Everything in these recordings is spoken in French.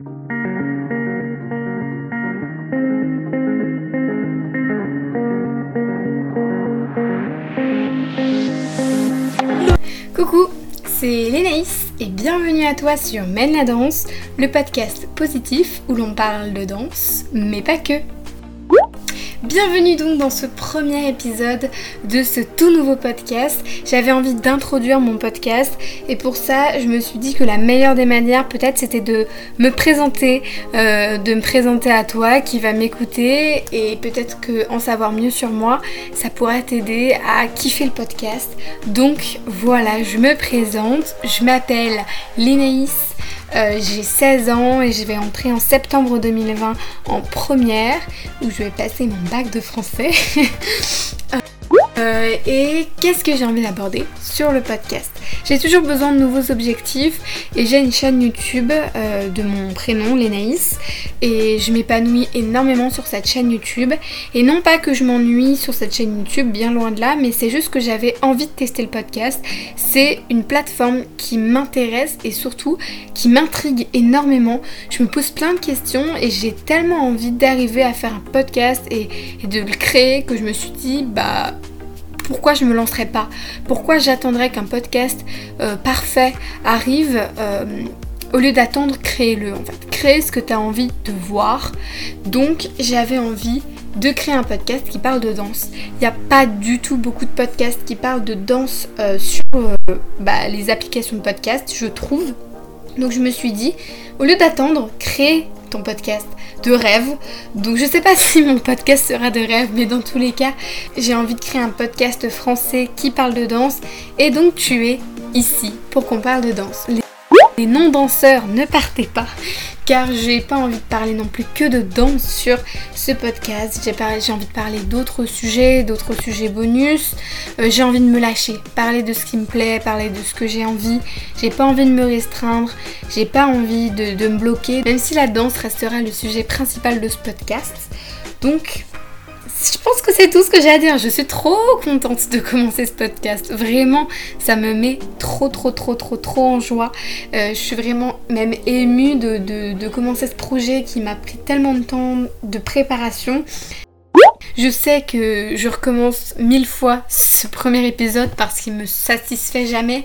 Coucou, c'est Lénaïs et bienvenue à toi sur Mène la danse, le podcast positif où l'on parle de danse, mais pas que. Bienvenue donc dans ce premier épisode de ce tout nouveau podcast. J'avais envie d'introduire mon podcast et pour ça je me suis dit que la meilleure des manières peut-être c'était de me présenter, euh, de me présenter à toi qui va m'écouter et peut-être que en savoir mieux sur moi ça pourrait t'aider à kiffer le podcast. Donc voilà, je me présente, je m'appelle Lénaïs. Euh, j'ai 16 ans et je vais entrer en septembre 2020 en première où je vais passer mon bac de français. Euh, et qu'est-ce que j'ai envie d'aborder sur le podcast? J'ai toujours besoin de nouveaux objectifs et j'ai une chaîne YouTube euh, de mon prénom, Lénaïs, et je m'épanouis énormément sur cette chaîne YouTube. Et non pas que je m'ennuie sur cette chaîne YouTube, bien loin de là, mais c'est juste que j'avais envie de tester le podcast. C'est une plateforme qui m'intéresse et surtout qui m'intrigue énormément. Je me pose plein de questions et j'ai tellement envie d'arriver à faire un podcast et, et de le créer que je me suis dit, bah pourquoi je me lancerais pas Pourquoi j'attendrais qu'un podcast euh, parfait arrive euh, au lieu d'attendre, créer-le en fait. Créer ce que tu as envie de voir. Donc j'avais envie de créer un podcast qui parle de danse. Il n'y a pas du tout beaucoup de podcasts qui parlent de danse euh, sur bah, les applications de podcast, je trouve. Donc je me suis dit, au lieu d'attendre, créer podcast de rêve. Donc je sais pas si mon podcast sera de rêve, mais dans tous les cas, j'ai envie de créer un podcast français qui parle de danse. Et donc tu es ici pour qu'on parle de danse. Les non-danseurs, ne partez pas car j'ai pas envie de parler non plus que de danse sur ce podcast. J'ai envie de parler d'autres sujets, d'autres sujets bonus. Euh, j'ai envie de me lâcher, parler de ce qui me plaît, parler de ce que j'ai envie. J'ai pas envie de me restreindre, j'ai pas envie de, de me bloquer, même si la danse restera le sujet principal de ce podcast. Donc je pense que c'est tout ce que j'ai à dire. Je suis trop contente de commencer ce podcast. Vraiment, ça me met trop, trop, trop, trop, trop en joie. Euh, je suis vraiment même émue de, commencer ce projet qui m'a pris tellement de temps de préparation. Je sais que je recommence mille fois ce premier épisode parce qu'il me satisfait jamais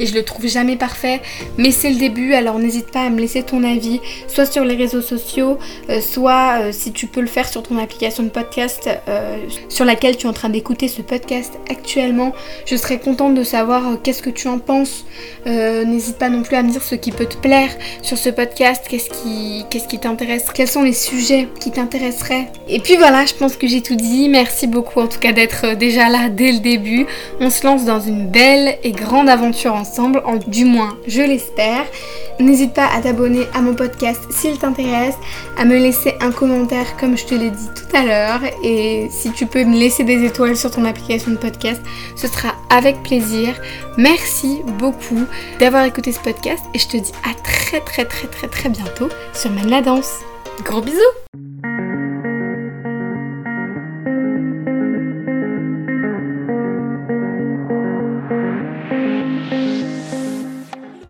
et je le trouve jamais parfait, mais c'est le début alors n'hésite pas à me laisser ton avis, soit sur les réseaux sociaux, euh, soit euh, si tu peux le faire sur ton application de podcast euh, sur laquelle tu es en train d'écouter ce podcast actuellement. Je serais contente de savoir qu'est-ce que tu en penses. n'hésite pas non plus à me dire ce qui peut te plaire sur ce podcast, qu'est-ce qui, qu'est-ce qui t'intéresse, quels sont les sujets qui t'intéresseraient. Et puis voilà, je pense que j'ai tout dit. Merci beaucoup en tout cas d'être déjà là dès le début. On se lance dans une belle et grande aventure ensemble en, du moins je l'espère. N'hésite pas à t'abonner à mon podcast s'il t'intéresse, à me laisser un commentaire comme je te l'ai dit tout à l'heure et si tu peux me laisser des étoiles sur ton application de podcast, ce sera avec plaisir. Merci beaucoup d'avoir écouté ce podcast et je te dis à très très très très très bientôt sur Mène la danse. Gros bisous